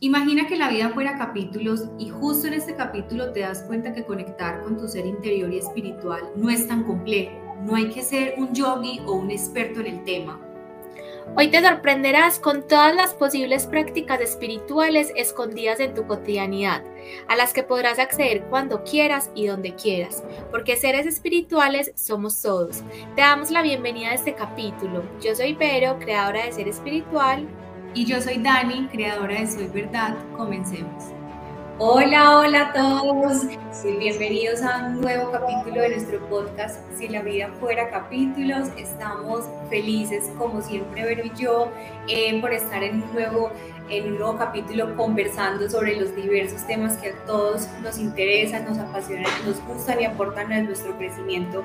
Imagina que la vida fuera capítulos y justo en este capítulo te das cuenta que conectar con tu ser interior y espiritual no es tan complejo. No hay que ser un yogi o un experto en el tema. Hoy te sorprenderás con todas las posibles prácticas espirituales escondidas en tu cotidianidad, a las que podrás acceder cuando quieras y donde quieras, porque seres espirituales somos todos. Te damos la bienvenida a este capítulo. Yo soy Vero, creadora de Ser Espiritual. Y yo soy Dani, creadora de Soy Verdad. Comencemos. Hola, hola a todos. bienvenidos a un nuevo capítulo de nuestro podcast. Si la vida fuera capítulos, estamos felices, como siempre, Vero y yo, eh, por estar en un, nuevo, en un nuevo capítulo conversando sobre los diversos temas que a todos nos interesan, nos apasionan, nos gustan y aportan a nuestro crecimiento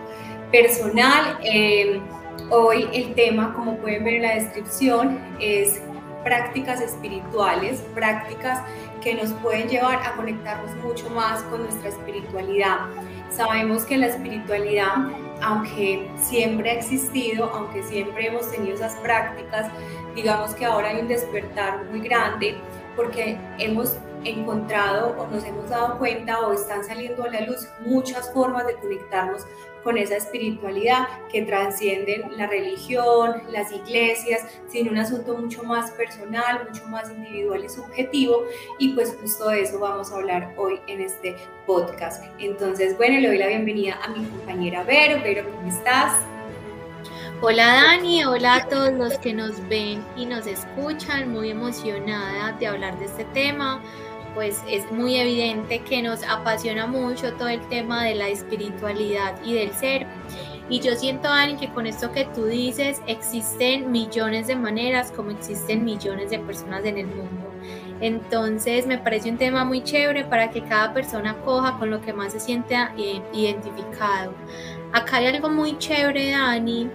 personal. Eh, hoy el tema, como pueden ver en la descripción, es prácticas espirituales, prácticas que nos pueden llevar a conectarnos mucho más con nuestra espiritualidad. Sabemos que la espiritualidad, aunque siempre ha existido, aunque siempre hemos tenido esas prácticas, digamos que ahora hay un despertar muy grande porque hemos encontrado o nos hemos dado cuenta o están saliendo a la luz muchas formas de conectarnos con esa espiritualidad que trascienden la religión, las iglesias, sin un asunto mucho más personal, mucho más individual y subjetivo. Y pues justo de eso vamos a hablar hoy en este podcast. Entonces, bueno, le doy la bienvenida a mi compañera Vero. Vero, ¿cómo estás? Hola Dani, hola a todos los que nos ven y nos escuchan, muy emocionada de hablar de este tema pues es muy evidente que nos apasiona mucho todo el tema de la espiritualidad y del ser. Y yo siento, Dani, que con esto que tú dices, existen millones de maneras como existen millones de personas en el mundo. Entonces me parece un tema muy chévere para que cada persona coja con lo que más se siente eh, identificado. Acá hay algo muy chévere, Dani,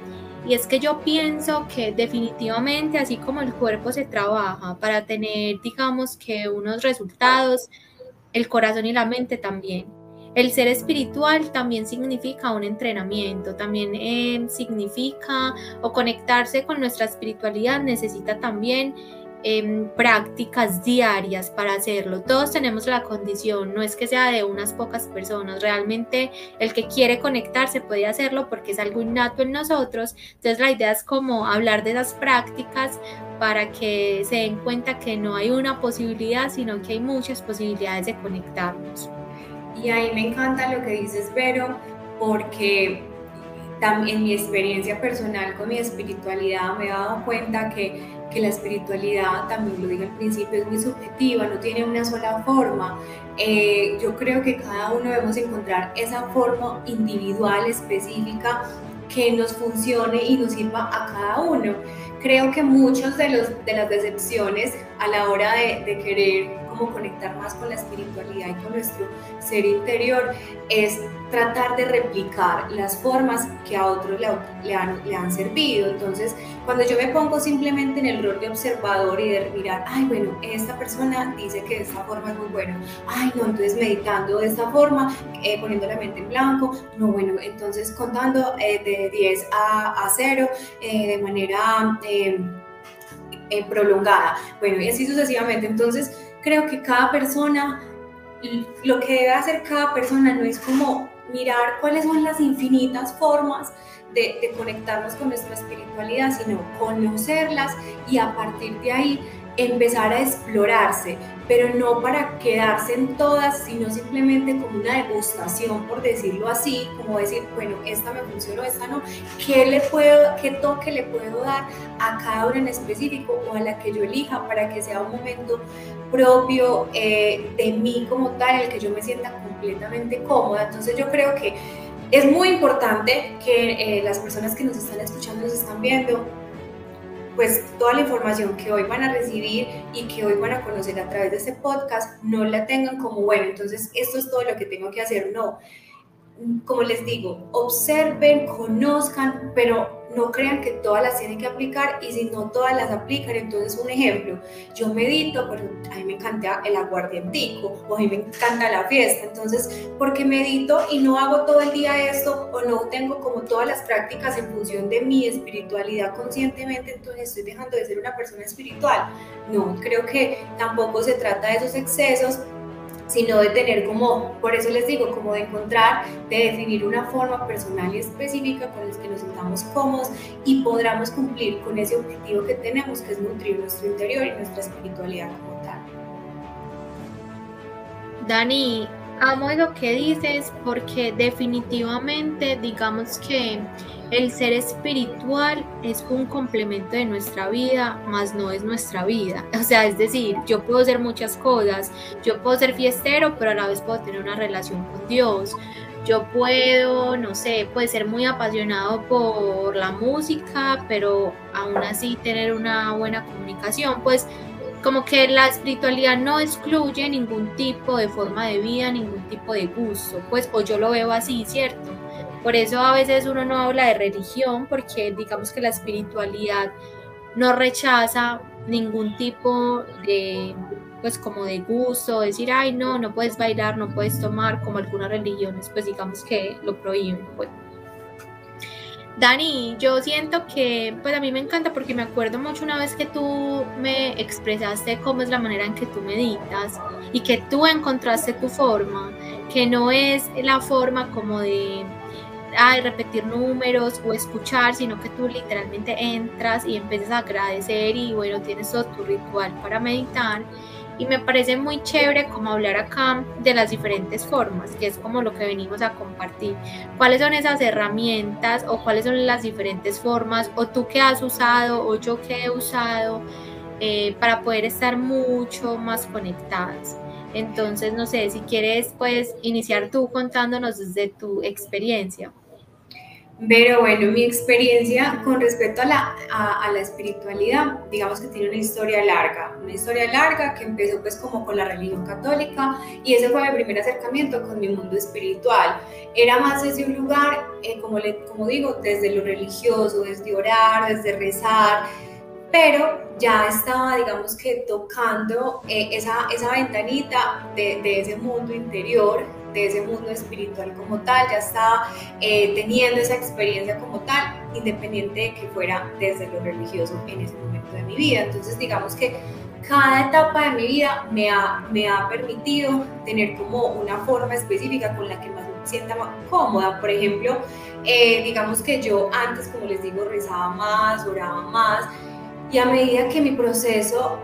y es que yo pienso que definitivamente así como el cuerpo se trabaja para tener, digamos que unos resultados, el corazón y la mente también. El ser espiritual también significa un entrenamiento, también eh, significa o conectarse con nuestra espiritualidad necesita también prácticas diarias para hacerlo. Todos tenemos la condición, no es que sea de unas pocas personas, realmente el que quiere conectarse puede hacerlo porque es algo innato en nosotros. Entonces la idea es como hablar de esas prácticas para que se den cuenta que no hay una posibilidad, sino que hay muchas posibilidades de conectarnos. Y ahí me encanta lo que dices, Vero, porque en mi experiencia personal con mi espiritualidad me he dado cuenta que que la espiritualidad, también lo dije al principio, es muy subjetiva, no tiene una sola forma. Eh, yo creo que cada uno debemos encontrar esa forma individual, específica, que nos funcione y nos sirva a cada uno. Creo que muchos de, de las decepciones a la hora de querer conectar más con la espiritualidad y con nuestro ser interior, es tratar de replicar las formas que a otros le, han, le han servido. Entonces, cuando yo me pongo simplemente en el rol de observador y de mirar, ay, bueno, esta persona dice que de esta forma es muy bueno, ay, no, entonces meditando de esta forma, eh, poniendo la mente en blanco, no, bueno, entonces contando eh, de 10 a, a 0 eh, de manera prolongada, bueno, y así sucesivamente. Entonces, creo que cada persona, lo que debe hacer cada persona no es como mirar cuáles son las infinitas formas de, conectarnos con nuestra espiritualidad, sino conocerlas y a partir de ahí empezar a explorarse, pero no para quedarse en todas, sino simplemente como una degustación, por decirlo así, como decir, bueno, esta me funcionó, esta no, ¿qué, le puedo, qué toque le puedo dar a cada una en específico o a la que yo elija para que sea un momento propio eh, de mí como tal, en el que yo me sienta completamente cómoda. Entonces yo creo que es muy importante que eh, las personas que nos están escuchando, nos están viendo, pues toda la información que hoy van a recibir y que hoy van a conocer a través de este podcast, no la tengan como, bueno, entonces esto es todo lo que tengo que hacer, no. Como les digo, observen, conozcan, pero no crean que todas las tienen que aplicar y si no todas las aplican, entonces un ejemplo, yo medito, pero a mí me encanta el aguardientico o a mí me encanta la fiesta, entonces, porque medito y no hago todo el día esto o no tengo como todas las prácticas en función de mi espiritualidad conscientemente, entonces estoy dejando de ser una persona espiritual. No, creo que tampoco se trata de esos excesos, sino de tener como, por eso les digo, como de encontrar, de definir una forma personal y específica con la que nos sintamos cómodos y podamos cumplir con ese objetivo que tenemos, que es nutrir nuestro interior y nuestra espiritualidad como tal. Dani, amo lo que dices porque definitivamente digamos que el ser espiritual es un complemento de nuestra vida, más no es nuestra vida. O sea, es decir, yo puedo hacer muchas cosas, yo puedo ser fiestero, pero a la vez puedo tener una relación con Dios. Yo puedo, no sé, puede ser muy apasionado por la música, pero aún así tener una buena comunicación. Pues como que la espiritualidad no excluye ningún tipo de forma de vida, ningún tipo de gusto, pues o yo lo veo así, ¿cierto? Por eso a veces uno no habla de religión, porque digamos que la espiritualidad no rechaza ningún tipo de, pues como de gusto, decir, ay, no, no puedes bailar, no puedes tomar, como algunas religiones, pues digamos que lo prohíben. Pues. Dani, yo siento que, pues a mí me encanta porque me acuerdo mucho una vez que tú me expresaste cómo es la manera en que tú meditas y que tú encontraste tu forma, que no es la forma como de ay, repetir números o escuchar, sino que tú literalmente entras y empiezas a agradecer y bueno, tienes todo tu ritual para meditar. Y me parece muy chévere como hablar acá de las diferentes formas, que es como lo que venimos a compartir. ¿Cuáles son esas herramientas o cuáles son las diferentes formas o tú que has usado o yo que he usado eh, para poder estar mucho más conectadas? Entonces, no sé, si quieres, puedes iniciar tú contándonos desde tu experiencia. Pero bueno, mi experiencia con respecto a la, a, la espiritualidad, digamos que tiene una historia larga, una historia larga que empezó pues como con la religión católica y ese fue mi primer acercamiento con mi mundo espiritual. Era más desde un lugar, eh, como, le, como digo, desde lo religioso, desde orar, desde rezar, pero ya estaba, digamos que tocando eh, esa, esa ventanita de, de ese mundo interior de ese mundo espiritual como tal, ya estaba eh, teniendo esa experiencia como tal, independiente de que fuera desde lo religioso en ese momento de mi vida. Entonces, digamos que cada etapa de mi vida me ha, me ha permitido tener como una forma específica con la que más me sienta más cómoda. Por ejemplo, eh, digamos que yo antes, como les digo, rezaba más, oraba más, y a medida que mi proceso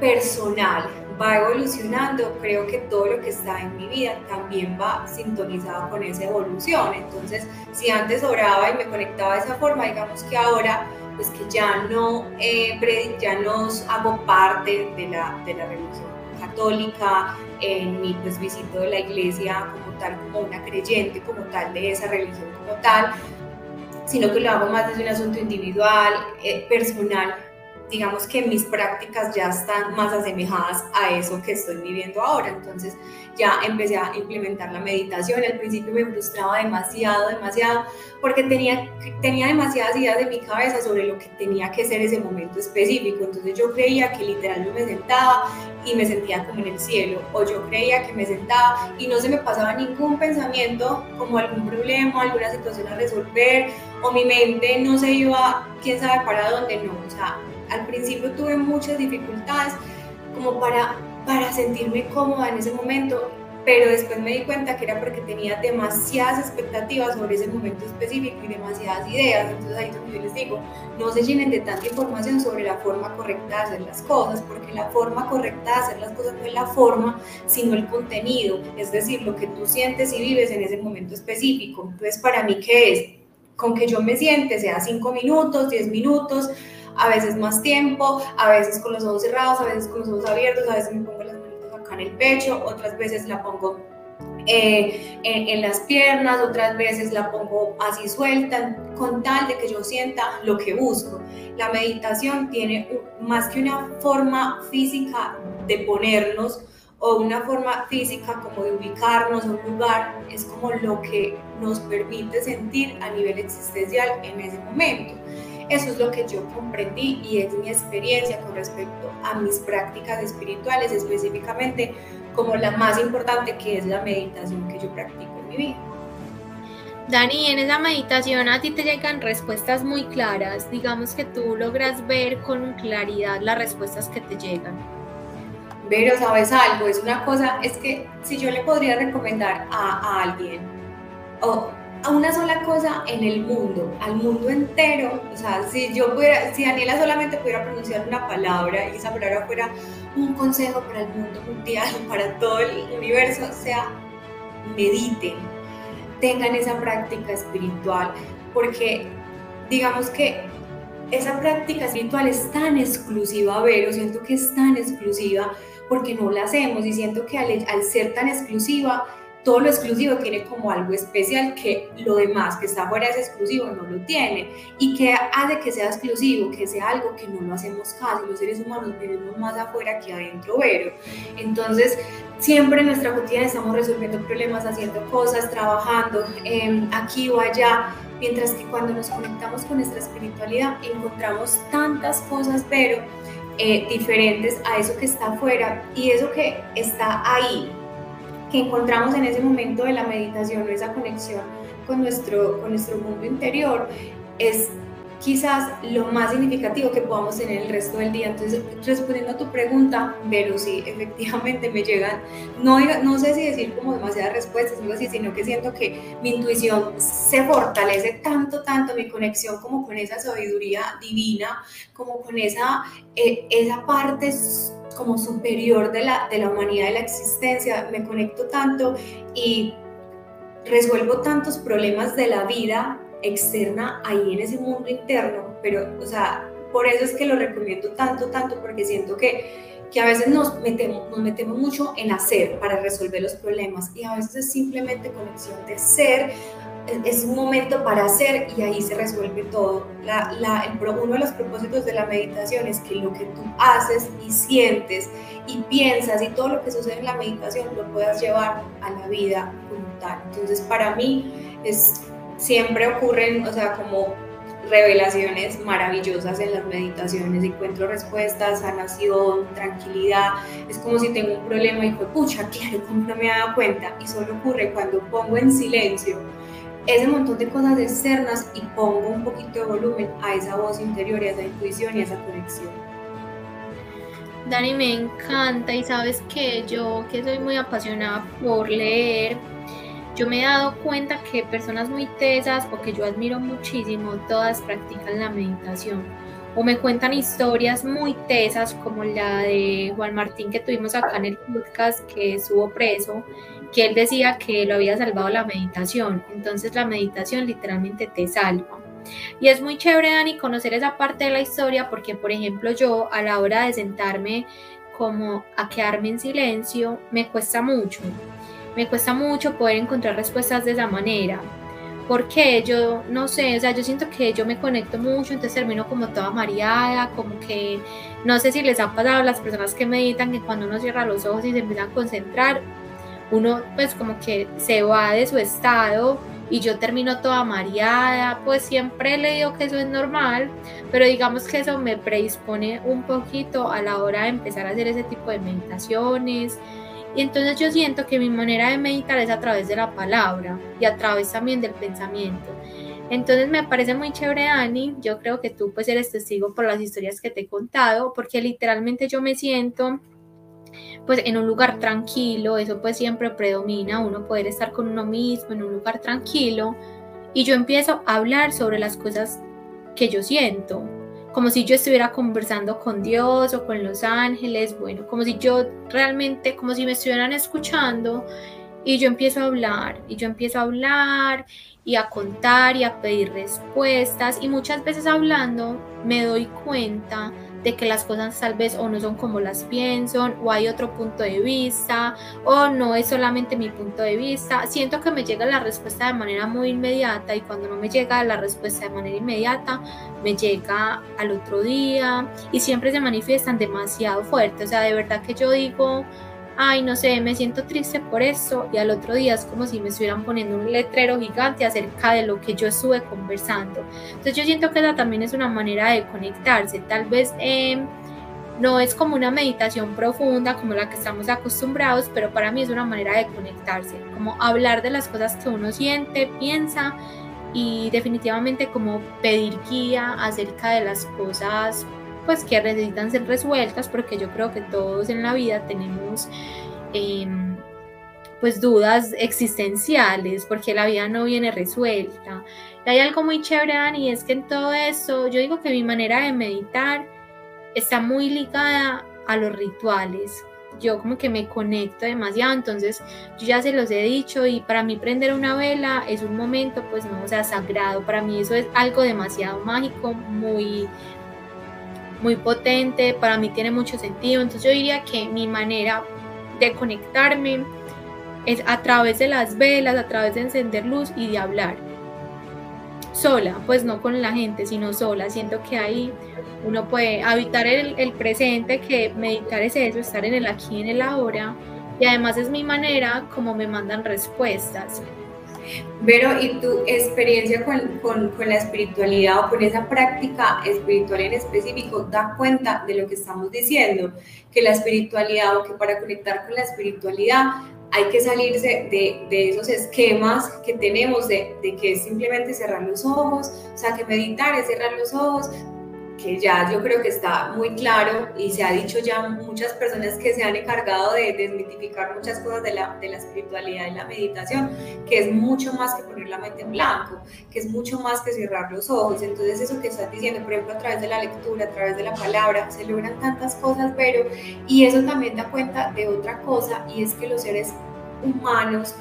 personal va evolucionando, creo que todo lo que está en mi vida también va sintonizado con esa evolución. Entonces, si antes oraba y me conectaba de esa forma, digamos que ahora, pues que ya no, eh, ya no hago parte de la, de la religión católica, en mi pues, visito de la iglesia como tal, como una creyente como tal de esa religión como tal, sino que lo hago más desde un asunto individual, eh, personal, digamos que mis prácticas ya están más asemejadas a eso que estoy viviendo ahora. Entonces ya empecé a implementar la meditación. Al principio me frustraba demasiado, demasiado, porque tenía, tenía demasiadas ideas en mi cabeza sobre lo que tenía que ser ese momento específico. Entonces yo creía que literal me sentaba y me sentía como en el cielo, o yo creía que me sentaba y no se me pasaba ningún pensamiento como algún problema, alguna situación a resolver, o mi mente no se iba, quién sabe para dónde, no. O sea, al principio tuve muchas dificultades como para, para sentirme cómoda en ese momento, pero después me di cuenta que era porque tenía demasiadas expectativas sobre ese momento específico y demasiadas ideas. Entonces ahí es donde yo les digo, no se llenen de tanta información sobre la forma correcta de hacer las cosas, porque la forma correcta de hacer las cosas no es la forma, sino el contenido, es decir, lo que tú sientes y vives en ese momento específico. Entonces para mí, ¿qué es? Con que yo me siente, sea cinco minutos, diez minutos, a veces más tiempo, a veces con los ojos cerrados, a veces con los ojos abiertos, a veces me pongo las manitos acá en el pecho, otras veces la pongo eh, en, las piernas, otras veces la pongo así suelta, con tal de que yo sienta lo que busco. La meditación tiene más que una forma física de ponernos o una forma física como de ubicarnos a un lugar, es como lo que nos permite sentir a nivel existencial en ese momento. Eso es lo que yo comprendí y es mi experiencia con respecto a mis prácticas espirituales, específicamente como la más importante que es la meditación que yo practico en mi vida. Dani, en esa meditación a ti te llegan respuestas muy claras, digamos que tú logras ver con claridad las respuestas que te llegan. Pero sabes algo, es una cosa, es que si yo le podría recomendar a, a alguien o a una sola cosa en el mundo, al mundo entero, o sea, si yo pudiera, si Daniela solamente pudiera pronunciar una palabra y esa palabra fuera un consejo para el mundo mundial, para todo el universo, o sea, mediten, tengan esa práctica espiritual, porque digamos que esa práctica espiritual es tan exclusiva, Vero, siento que es tan exclusiva porque no la hacemos y siento que al, al ser tan exclusiva, todo lo exclusivo tiene como algo especial que lo demás que está fuera de ese exclusivo no lo tiene. Y que hace que sea exclusivo, que sea algo que no lo hacemos casi. Los seres humanos vivimos más afuera que adentro, pero entonces siempre en nuestra cotidiana estamos resolviendo problemas, haciendo cosas, trabajando eh, aquí o allá. Mientras que cuando nos conectamos con nuestra espiritualidad encontramos tantas cosas, pero eh, diferentes a eso que está afuera y eso que está ahí que encontramos en ese momento de la meditación o esa conexión con nuestro, con nuestro mundo interior es quizás lo más significativo que podamos tener el resto del día. Entonces, respondiendo a tu pregunta, pero sí, efectivamente me llegan, no, no sé si decir como demasiadas respuestas, así, sino que siento que mi intuición se fortalece tanto, tanto, mi conexión como con esa sabiduría divina, como con esa, eh, esa parte como superior de la, de la humanidad, de la existencia, me conecto tanto y resuelvo tantos problemas de la vida externa ahí en ese mundo interno, pero, o sea, por eso es que lo recomiendo tanto, tanto, porque siento que, que a veces nos metemos, nos metemos mucho en hacer para resolver los problemas y a veces es simplemente conexión de ser, es un momento para hacer y ahí se resuelve todo. La, la, uno de los propósitos de la meditación es que lo que tú haces y sientes y piensas y todo lo que sucede en la meditación lo puedas llevar a la vida como tal. Entonces para mí es, siempre ocurren, o sea, como revelaciones maravillosas en las meditaciones, encuentro respuestas, sanación, tranquilidad, es como si tengo un problema y fue, pucha, claro, ¿cómo no me he dado cuenta? Y solo ocurre cuando pongo en silencio ese montón de cosas externas y pongo un poquito de volumen a esa voz interior y a esa intuición y a esa conexión. Dani, me encanta y sabes que yo que soy muy apasionada por leer, yo me he dado cuenta que personas muy tesas o que yo admiro muchísimo, todas practican la meditación o me cuentan historias muy tesas como la de Juan Martín que tuvimos acá en el podcast que estuvo preso, que él decía que lo había salvado la meditación. Entonces la meditación literalmente te salva. Y es muy chévere, Dani, conocer esa parte de la historia porque, por ejemplo, yo a la hora de sentarme como a quedarme en silencio, me cuesta mucho. Me cuesta mucho poder encontrar respuestas de esa manera. Porque yo no sé, o sea, yo siento que yo me conecto mucho, entonces termino como toda mareada, como que no sé si les ha pasado las personas que meditan que cuando uno cierra los ojos y se empieza a concentrar, uno pues como que se va de su estado y yo termino toda mareada, pues siempre le digo que eso es normal, pero digamos que eso me predispone un poquito a la hora de empezar a hacer ese tipo de meditaciones, y entonces yo siento que mi manera de meditar es a través de la palabra y a través también del pensamiento. Entonces me parece muy chévere, Dani. Yo creo que tú pues eres testigo por las historias que te he contado, porque literalmente yo me siento pues en un lugar tranquilo, eso pues siempre predomina, uno poder estar con uno mismo en un lugar tranquilo y yo empiezo a hablar sobre las cosas que yo siento, como si yo estuviera conversando con Dios o con los ángeles, bueno, como si yo realmente, como si me estuvieran escuchando y yo empiezo a hablar y yo empiezo a hablar y a contar y a pedir respuestas y muchas veces hablando me doy cuenta de que las cosas tal vez o no son como las pienso o hay otro punto de vista o no es solamente mi punto de vista. Siento que me llega la respuesta de manera muy inmediata y cuando no me llega la respuesta de manera inmediata me llega al otro día y siempre se manifiestan demasiado fuerte. O sea, de verdad que yo digo, ay, no sé, me siento triste por eso, y al otro día es como si me estuvieran poniendo un letrero gigante acerca de lo que yo estuve conversando. Entonces yo siento que esa también es una manera de conectarse, tal vez... Eh, no es como una meditación profunda como la que estamos acostumbrados, pero para mí es una manera de conectarse, como hablar de las cosas que uno siente, piensa y definitivamente como pedir guía acerca de las cosas pues que necesitan ser resueltas porque yo creo que todos en la vida tenemos em, pues dudas existenciales porque la vida no viene resuelta y hay algo muy chévere y es que en todo eso yo digo que mi manera de meditar está muy ligada a los rituales. Yo como que me conecto demasiado, entonces yo ya se los he dicho y para mí prender una vela es un momento pues no, o sea, sagrado, para mí eso es algo demasiado mágico, muy muy potente, para mí tiene mucho sentido, entonces yo diría que mi manera de conectarme es a través de las velas, a través de encender luz y de hablar sola, pues no con la gente, sino sola. Siento que ahí uno puede habitar el, presente, que meditar es eso, estar en el aquí, en el ahora. Y además es mi manera como me mandan respuestas. Pero, ¿y tu experiencia con, con, con, la espiritualidad o con esa práctica espiritual en específico da cuenta de lo que estamos diciendo? Que la espiritualidad o que para conectar con la espiritualidad hay que salirse de, de, esos esquemas que tenemos de, de, que es simplemente cerrar los ojos, o sea, que meditar es cerrar los ojos, que ya yo creo que está muy claro y se ha dicho ya muchas personas que se han encargado de desmitificar muchas cosas de la, de la espiritualidad y la meditación, que es mucho más que poner la mente en blanco, que es mucho más que cerrar los ojos. Entonces eso que estás diciendo, por ejemplo, a través de la lectura, a través de la palabra, se logran tantas cosas, pero y eso también da cuenta de otra cosa y es que los seres humanos,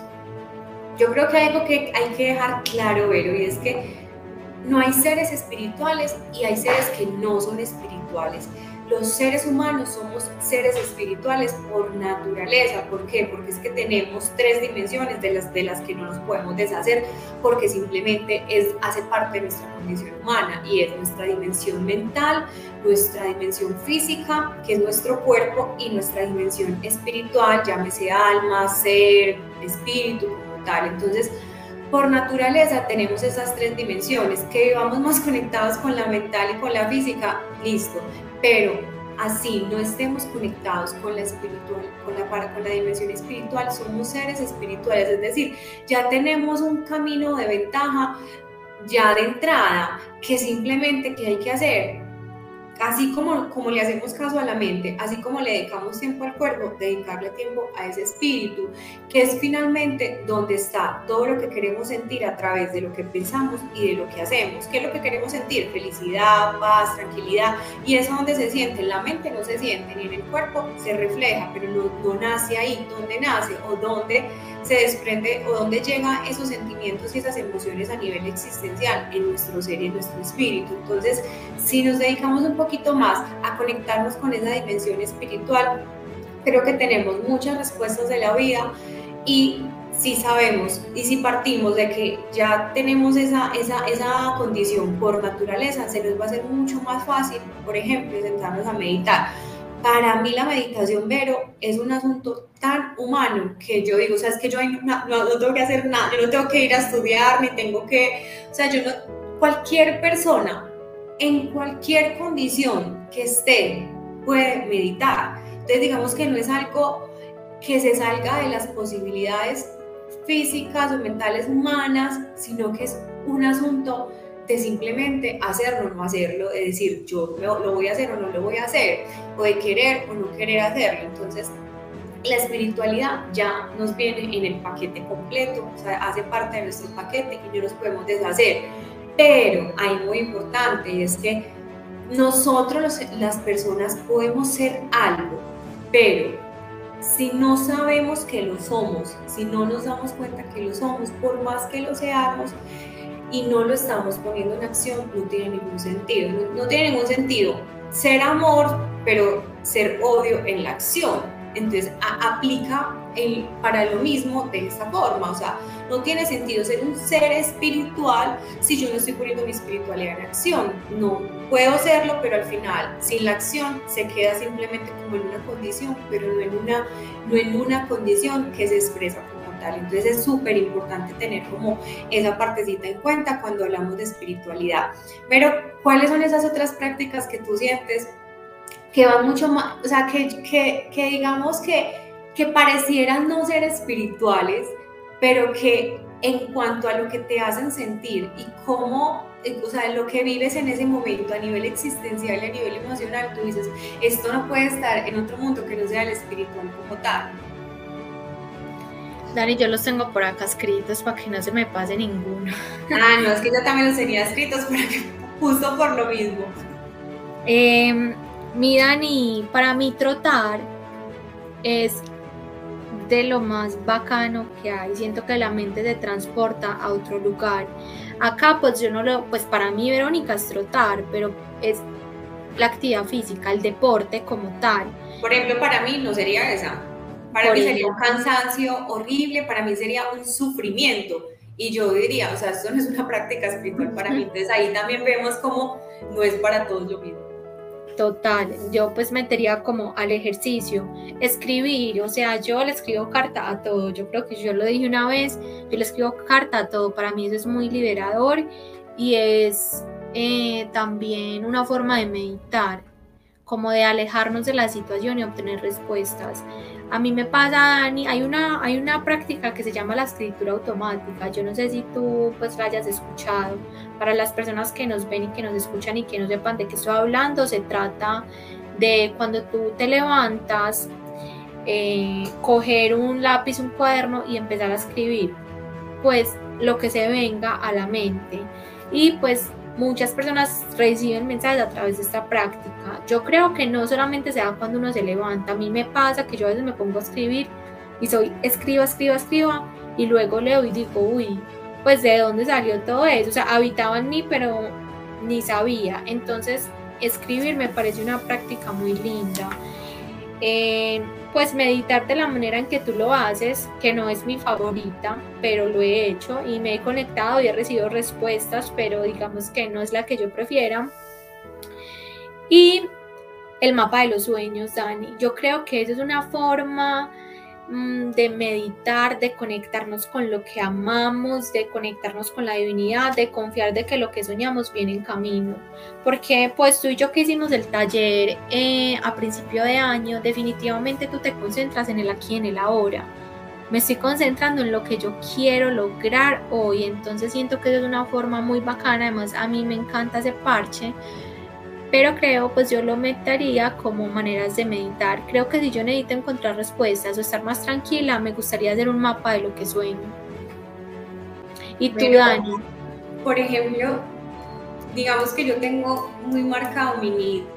yo creo que hay algo que hay que dejar claro, Vero, y es que no hay seres espirituales y hay seres que no son espirituales. Los seres humanos somos seres espirituales por naturaleza. ¿Por qué? Porque es que tenemos tres dimensiones de las, de las que no nos podemos deshacer, porque simplemente es, hace parte de nuestra condición humana y es nuestra dimensión mental, nuestra dimensión física, que es nuestro cuerpo, y nuestra dimensión espiritual, llámese alma, ser, espíritu, como tal. Entonces, por naturaleza tenemos esas tres dimensiones, que vivamos más conectados con la mental y con la física, listo, pero así no estemos conectados con la espiritual, con la, con la dimensión espiritual, somos seres espirituales, es decir, ya tenemos un camino de ventaja ya de entrada, que simplemente, ¿qué hay que hacer? Así como, como le hacemos caso a la mente, así como le dedicamos tiempo al cuerpo, dedicarle tiempo a ese espíritu, que es finalmente donde está todo lo que queremos sentir a través de lo que pensamos y de lo que hacemos. ¿Qué es lo que queremos sentir? Felicidad, paz, tranquilidad. Y eso donde se siente. En la mente no se siente, ni en el cuerpo se refleja, pero no, no nace ahí. ¿Dónde nace? ¿O dónde se desprende? ¿O dónde llegan esos sentimientos y esas emociones a nivel existencial? En nuestro ser y en nuestro espíritu. Entonces, si nos dedicamos un poquito más a conectarnos con esa dimensión espiritual, creo que tenemos muchas respuestas de la vida y si sabemos y si partimos de que ya tenemos esa, esa, esa condición por naturaleza, se nos va a hacer mucho más fácil, por ejemplo, sentarnos a meditar. Para mí la meditación, Vero, es un asunto tan humano que yo digo, o sea, es que yo no, no, no tengo que hacer nada, yo no tengo que ir a estudiar, ni tengo que, o sea, yo no, cualquier persona en cualquier condición que esté, puede meditar. Entonces digamos que no es algo que se salga de las posibilidades físicas o mentales humanas, sino que es un asunto de simplemente hacerlo o no hacerlo, de decir yo lo voy a hacer o no lo voy a hacer, o de querer o no querer hacerlo. Entonces, la espiritualidad ya nos viene en el paquete completo, o sea, hace parte de nuestro paquete y no nos podemos deshacer. Pero hay muy importante y es que nosotros las personas podemos ser algo, pero si no sabemos que lo somos, si no nos damos cuenta que lo somos, por más que lo seamos y no lo estamos poniendo en acción, no tiene ningún sentido. No, no tiene ningún sentido ser amor, pero ser odio en la acción. Entonces aplica el, para lo mismo de esta forma, o sea, no tiene sentido ser un ser espiritual si yo no estoy poniendo mi espiritualidad en acción. No puedo serlo, pero al final, sin la acción, se queda simplemente como en una condición, pero no en una, no en una condición que se expresa como tal. Entonces es súper importante tener como esa partecita en cuenta cuando hablamos de espiritualidad. Pero, ¿cuáles son esas otras prácticas que tú sientes que van mucho más, o sea, que, que, que digamos que, que parecieran no ser espirituales, pero que en cuanto a lo que te hacen sentir y cómo, o sea, lo que vives en ese momento a nivel existencial y a nivel emocional, tú dices, esto no puede estar en otro mundo que no sea el espiritual como tal. Dani, yo los tengo por acá escritos para que no se me pase ninguno. Ah, no, es que yo también los tenía escritos que, justo por lo mismo. Eh, mi Dani, para mí trotar es de lo más bacano que hay. Siento que la mente te transporta a otro lugar. Acá pues yo no lo, pues para mí Verónica es trotar, pero es la actividad física, el deporte como tal. Por ejemplo, para mí no sería esa. Para mí sería un cansancio horrible, para mí sería un sufrimiento. Y yo diría, o sea, esto no es una práctica espiritual para mí. Entonces ahí también vemos cómo no es para todos lo mismo. Total, yo pues metería como al ejercicio, escribir, o sea, yo le escribo carta a todo, yo creo que yo lo dije una vez, yo le escribo carta a todo, para mí eso es muy liberador y es eh, también una forma de meditar, como de alejarnos de la situación y obtener respuestas. A mí me pasa, Dani, hay una, hay una práctica que se llama la escritura automática. Yo no sé si tú pues la hayas escuchado. Para las personas que nos ven y que nos escuchan y que no sepan de qué estoy hablando, se trata de cuando tú te levantas, eh, coger un lápiz, un cuaderno y empezar a escribir, pues lo que se venga a la mente. Y pues muchas personas reciben mensajes a través de esta práctica. Yo creo que no solamente se da cuando uno se levanta, a mí me pasa que yo a veces me pongo a escribir y soy escriba, escriba, escriba y luego leo y digo, uy, pues de dónde salió todo eso, o sea, habitaba en mí pero ni sabía. Entonces, escribir me parece una práctica muy linda. Pues meditar de la manera en que tú lo haces, que no es mi favorita, pero lo he hecho y me he conectado y he recibido respuestas, pero digamos que no es la que yo prefiera. Y el mapa de los sueños, Dani. Yo creo que esa es una forma de meditar, de conectarnos con lo que amamos, de conectarnos con la divinidad, de confiar de que lo que soñamos viene en camino. Porque pues tú y yo que hicimos el taller eh, a principio de año, definitivamente tú te concentras en el aquí, en el ahora. Me estoy concentrando en lo que yo quiero lograr hoy, entonces siento que es una forma muy bacana, además a mí me encanta ese parche pero creo pues yo lo metería como maneras de meditar. Creo que si yo necesito encontrar respuestas o estar más tranquila, me gustaría hacer un mapa de lo que sueño. ¿Y tú, Dani? Por ejemplo, digamos que yo tengo muy marcado mi inicio.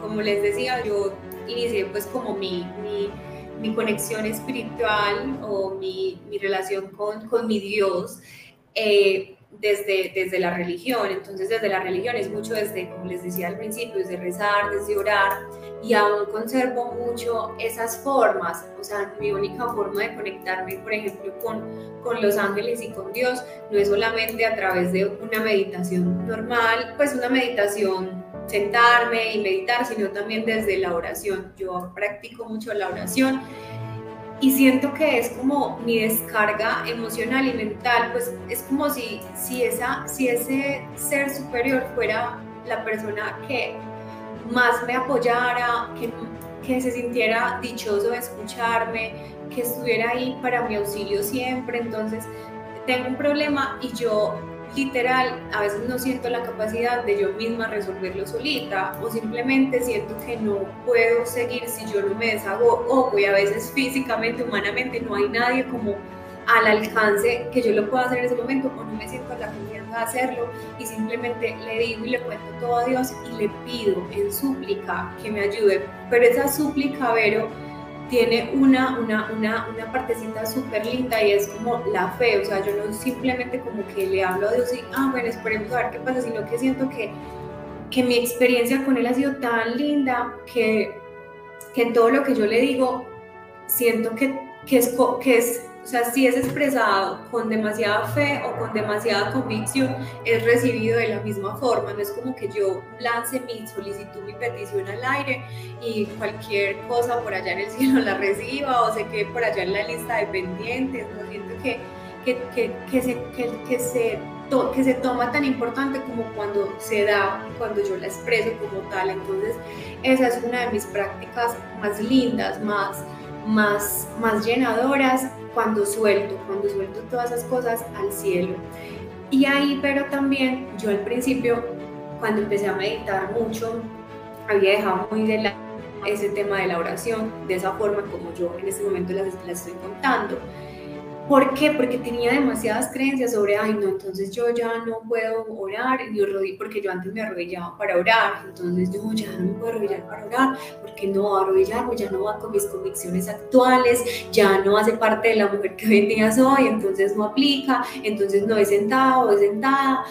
Como les decía, yo inicié pues como mi, mi, mi conexión espiritual o mi, mi relación con, con, mi Dios. Eh, desde, desde la religión. Entonces, desde la religión es mucho desde, como les decía al principio, desde rezar, desde orar, y aún conservo mucho esas formas. O sea, mi única forma de conectarme, por ejemplo, con, con los ángeles y con Dios, no es solamente a través de una meditación normal, pues una meditación sentarme y meditar, sino también desde la oración. Yo practico mucho la oración y siento que es como mi descarga emocional y mental, pues es como si, si, esa, si ese ser superior fuera la persona que más me apoyara, que, que se sintiera dichoso de escucharme, que estuviera ahí para mi auxilio siempre. Entonces, tengo un problema y yo literal, a veces no siento la capacidad de yo misma resolverlo solita o simplemente siento que no puedo seguir si yo no me deshago o voy a veces físicamente, humanamente, no hay nadie como al alcance que yo lo pueda hacer en ese momento o no me siento la confianza de hacerlo y simplemente le digo y le cuento todo a Dios y le pido en súplica que me ayude. Pero esa súplica, Vero, tiene una, una, una, una partecita súper linda y es como la fe, o sea, yo no simplemente como que le hablo a Dios y, ah, bueno, esperemos a ver qué pasa, sino que siento que, que mi experiencia con Él ha sido tan linda que, que todo lo que yo le digo, siento que, que, es, que es o sea, si es expresado con demasiada fe o con demasiada convicción, es recibido de la misma forma. No es como que yo lance mi solicitud, mi petición al aire y cualquier cosa por allá en el cielo la reciba o se quede por allá en la lista de pendientes. No siento que, que, que, que se, que, se que se toma tan importante como cuando se da, cuando yo la expreso como tal. Entonces, esa es una de mis prácticas más lindas, más, más, más llenadoras cuando suelto, cuando suelto todas esas cosas al cielo. Y ahí, pero también yo al principio, cuando empecé a meditar mucho, había dejado muy de lado ese tema de la oración, de esa forma como yo en este momento las, las estoy contando. ¿Por qué? Porque tenía demasiadas creencias sobre, ay, no, entonces yo ya no puedo orar, porque yo antes me arrodillaba para orar, entonces yo ya no me puedo arrodillar para orar, porque no arrodillarme ya no va con mis convicciones actuales, ya no hace parte de la mujer que hoy soy, entonces no aplica, entonces no he sentado, he sentada,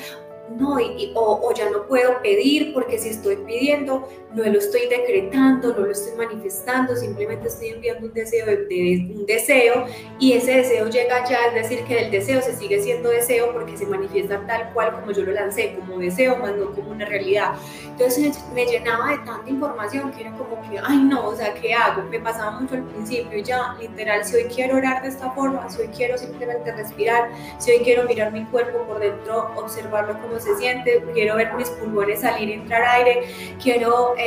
no, o, ya no puedo pedir porque si estoy pidiendo, no lo estoy decretando, no lo estoy manifestando, simplemente estoy enviando un deseo, de, un deseo y ese deseo llega ya, es decir, que el deseo se sigue siendo deseo porque se manifiesta tal cual como yo lo lancé, como deseo, más no como una realidad. Entonces me llenaba de tanta información que era como que, ay no, o sea, ¿qué hago? Me pasaba mucho al principio, ya literal, si hoy quiero orar de esta forma, si hoy quiero simplemente respirar, si hoy quiero mirar mi cuerpo por dentro, observarlo como se siente, quiero ver mis pulmones salir entrar aire, quiero eh,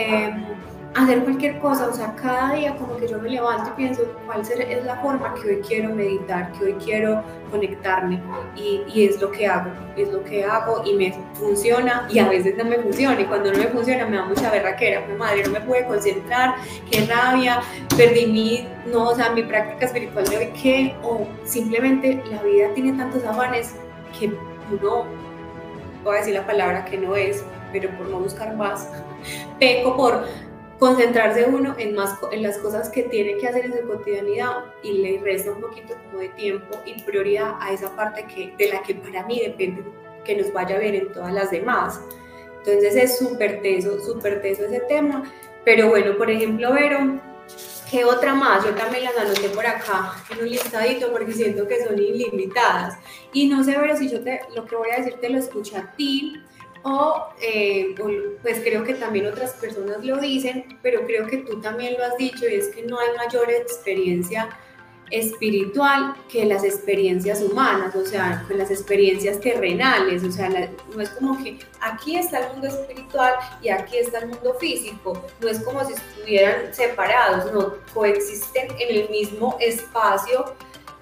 hacer cualquier cosa, o sea, cada día como que yo me levanto y pienso cuál es la forma que hoy quiero meditar, que hoy quiero conectarme y, es lo que hago, es lo que hago y me funciona y a veces no me funciona y cuando no me funciona me da mucha berraquera, mi madre no me pude concentrar, qué rabia, perdí mi, no, o sea, mi práctica espiritual de hoy, que o simplemente la vida tiene tantos afanes que uno voy a decir la palabra que no es, pero por no buscar más, peco por concentrarse uno en, más, en las cosas que tiene que hacer en su cotidianidad y le resta un poquito como de tiempo y prioridad a esa parte que, de la que para mí depende que nos vaya a ver en todas las demás. Entonces es súper teso, súper teso ese tema. Pero bueno, por ejemplo, Vero, ¿qué otra más? Yo también las anoté por acá en un listadito porque siento que son ilimitadas. Y no sé, Vero, si yo te, lo que voy a decir te lo escucho a ti eh, o pues creo que también otras personas lo dicen, pero creo que tú también lo has dicho y es que no hay mayor experiencia espiritual que las experiencias humanas, o sea, con las experiencias terrenales, o sea, no es como que aquí está el mundo espiritual y aquí está el mundo físico, no es como si estuvieran separados, no, coexisten en el mismo espacio.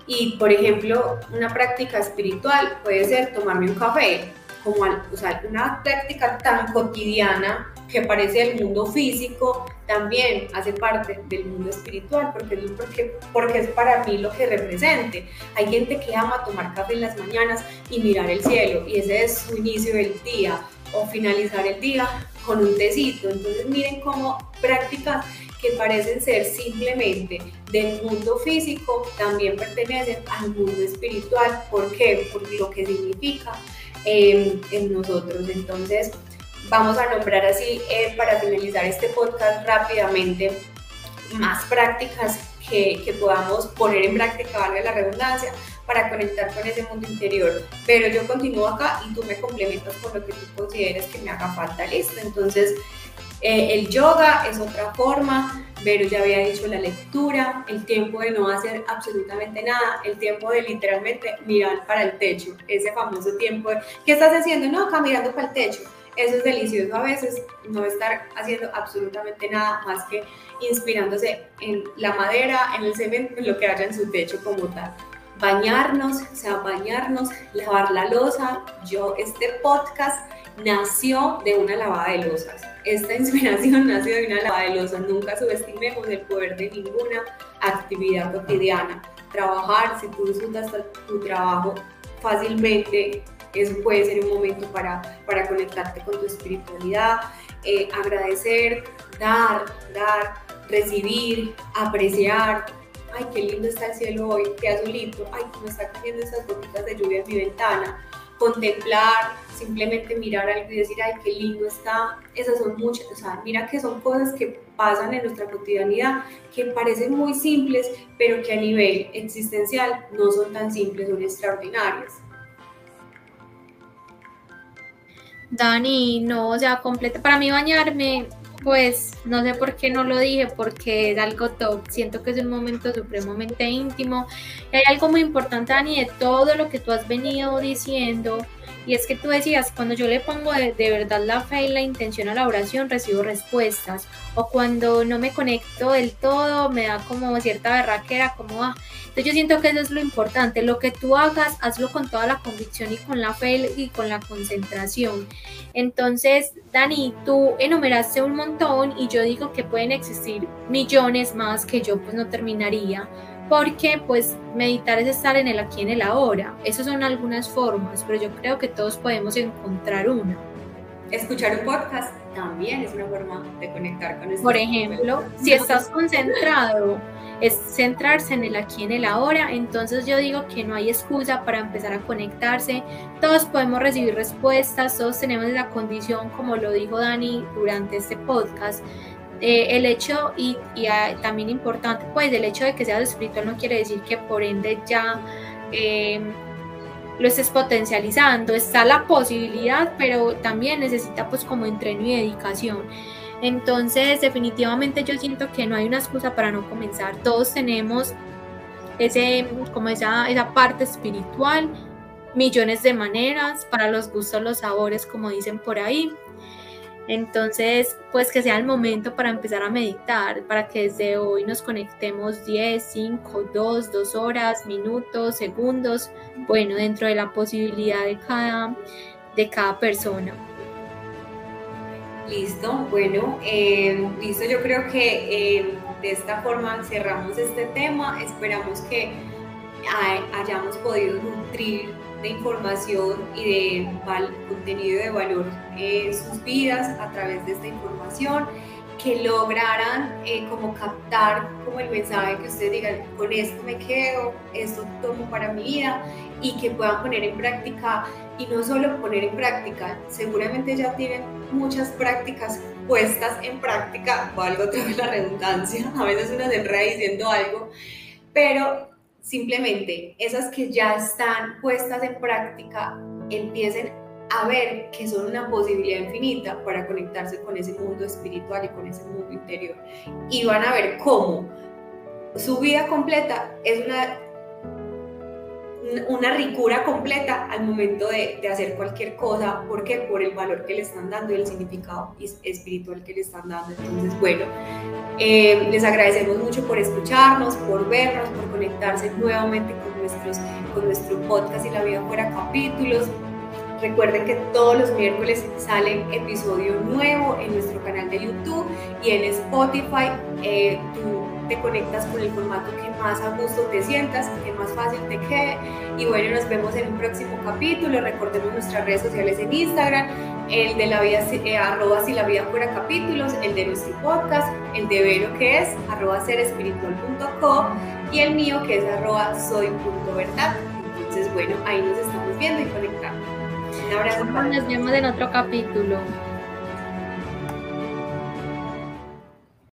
Y, por ejemplo, una práctica espiritual puede ser tomarme un café, como o sea, una práctica tan cotidiana que parece el mundo físico, también hace parte del mundo espiritual, porque, porque, porque es para mí lo que represente. Hay gente que ama tomar café en las mañanas y mirar el cielo, y ese es su inicio del día, o finalizar el día con un tecito. Entonces miren cómo prácticas que parecen ser simplemente del mundo físico también pertenecen al mundo espiritual. ¿Por qué? Por lo que significa en, nosotros. Entonces, vamos a nombrar así eh, para finalizar este podcast rápidamente más prácticas que, que, podamos poner en práctica, valga la redundancia, para conectar con ese mundo interior. Pero yo continúo acá y tú me complementas con lo que tú consideres que me haga falta, listo. Entonces, eh, el yoga es otra forma, pero ya había dicho la lectura, el tiempo de no hacer absolutamente nada, el tiempo de literalmente mirar para el techo, ese famoso tiempo de, ¿qué estás haciendo? No, acá mirando para el techo. Eso es delicioso a veces, no estar haciendo absolutamente nada más que inspirándose en la madera, en el cemento, en lo que haya en su techo como tal. Bañarnos, o sea, bañarnos, lavar la losa. Yo, este podcast nació de una lavada de losas esta inspiración nació de una lavada de losa. Nunca subestimemos el poder de ninguna actividad cotidiana. Trabajar, si tú disfrutas tu trabajo fácilmente, eso puede ser un momento para, para conectarte con tu espiritualidad, eh, agradecer, dar, dar, recibir, apreciar. Ay, qué lindo está el cielo hoy, qué azulito. Ay, cómo está cayendo esas gotitas de lluvia en mi ventana contemplar, simplemente mirar algo y decir, ay, qué lindo está. Esas son muchas, o sea, mira que son cosas que pasan en nuestra cotidianidad, que parecen muy simples, pero que a nivel existencial no son tan simples, son extraordinarias. Dani, no, o sea, completa. Para mí bañarme pues no sé por qué no lo dije, porque es algo top. Siento que es un momento supremamente íntimo. Y hay algo muy importante, Dani, de todo lo que tú has venido diciendo. Y es que tú decías, cuando yo le pongo de, verdad la fe y la intención a la oración, recibo respuestas. O cuando no me conecto del todo, me da como cierta berraquera, como, ah, entonces yo siento que eso es lo importante, lo que tú hagas, hazlo con toda la convicción y con la fe y con la concentración. Entonces, Dani, tú enumeraste un montón y yo digo que pueden existir millones más que yo pues no terminaría porque pues meditar es estar en el aquí en el ahora. Esas son algunas formas, pero yo creo que todos podemos encontrar una. Escuchar un podcast también es una forma de conectar con Por ejemplo, si estás concentrado es centrarse en el aquí, en el ahora. Entonces yo digo que no hay excusa para empezar a conectarse. Todos podemos recibir respuestas, todos tenemos la condición, como lo dijo Dani durante este podcast. Eh, el hecho y, ah, también importante, pues el hecho de que seas espiritual no quiere decir que por ende ya em, lo estés potencializando. Está la posibilidad, pero también necesita pues como entreno y dedicación. Entonces, definitivamente yo siento que no hay una excusa para no comenzar. Todos tenemos ese, como esa, esa parte espiritual, millones de maneras para los gustos, los sabores, como dicen por ahí. Entonces, pues que sea el momento para empezar a meditar, para que desde hoy nos conectemos 10, 5, 2, 2 horas, minutos, segundos, bueno, dentro de la posibilidad de cada, de cada persona. Listo, bueno, eh, listo, yo creo que eh, de esta forma cerramos este tema, esperamos que hayamos podido nutrir de información y de contenido de valor eh, sus vidas a través de esta información que lograran eh, como captar como el mensaje que ustedes digan, con esto me quedo, esto tomo para mi vida y que puedan poner en práctica y no solo poner en práctica, seguramente ya tienen muchas prácticas puestas en práctica, o algo otra vez la redundancia, a veces uno se enreda diciendo algo, pero simplemente esas que ya están puestas en práctica empiecen a ver que son una posibilidad infinita para conectarse con ese mundo espiritual y con ese mundo interior. Y van a ver cómo su vida completa es una, una ricura completa al momento de, de hacer cualquier cosa. ¿Por qué? Por el valor que le están dando y el significado espiritual que le están dando. Entonces, bueno, eh, les agradecemos mucho por escucharnos, por vernos, por conectarse nuevamente con, nuestros, con nuestro podcast y la vida fuera capítulos. Recuerden que todos los miércoles sale episodio nuevo en nuestro canal de YouTube y en Spotify. Eh, tú te conectas con el formato que más a gusto te sientas, que más fácil te quede. Y bueno, nos vemos en un próximo capítulo. Recordemos nuestras redes sociales en Instagram, el de la vida, eh, arroba si la vida fuera capítulos, el de nuestro podcast, el de Vero que es arroba serespiritual.co y el mío que es arroba soy.verdad. Entonces, bueno, ahí nos estamos viendo y conectando. Un abrazo. Nos vemos en otro capítulo.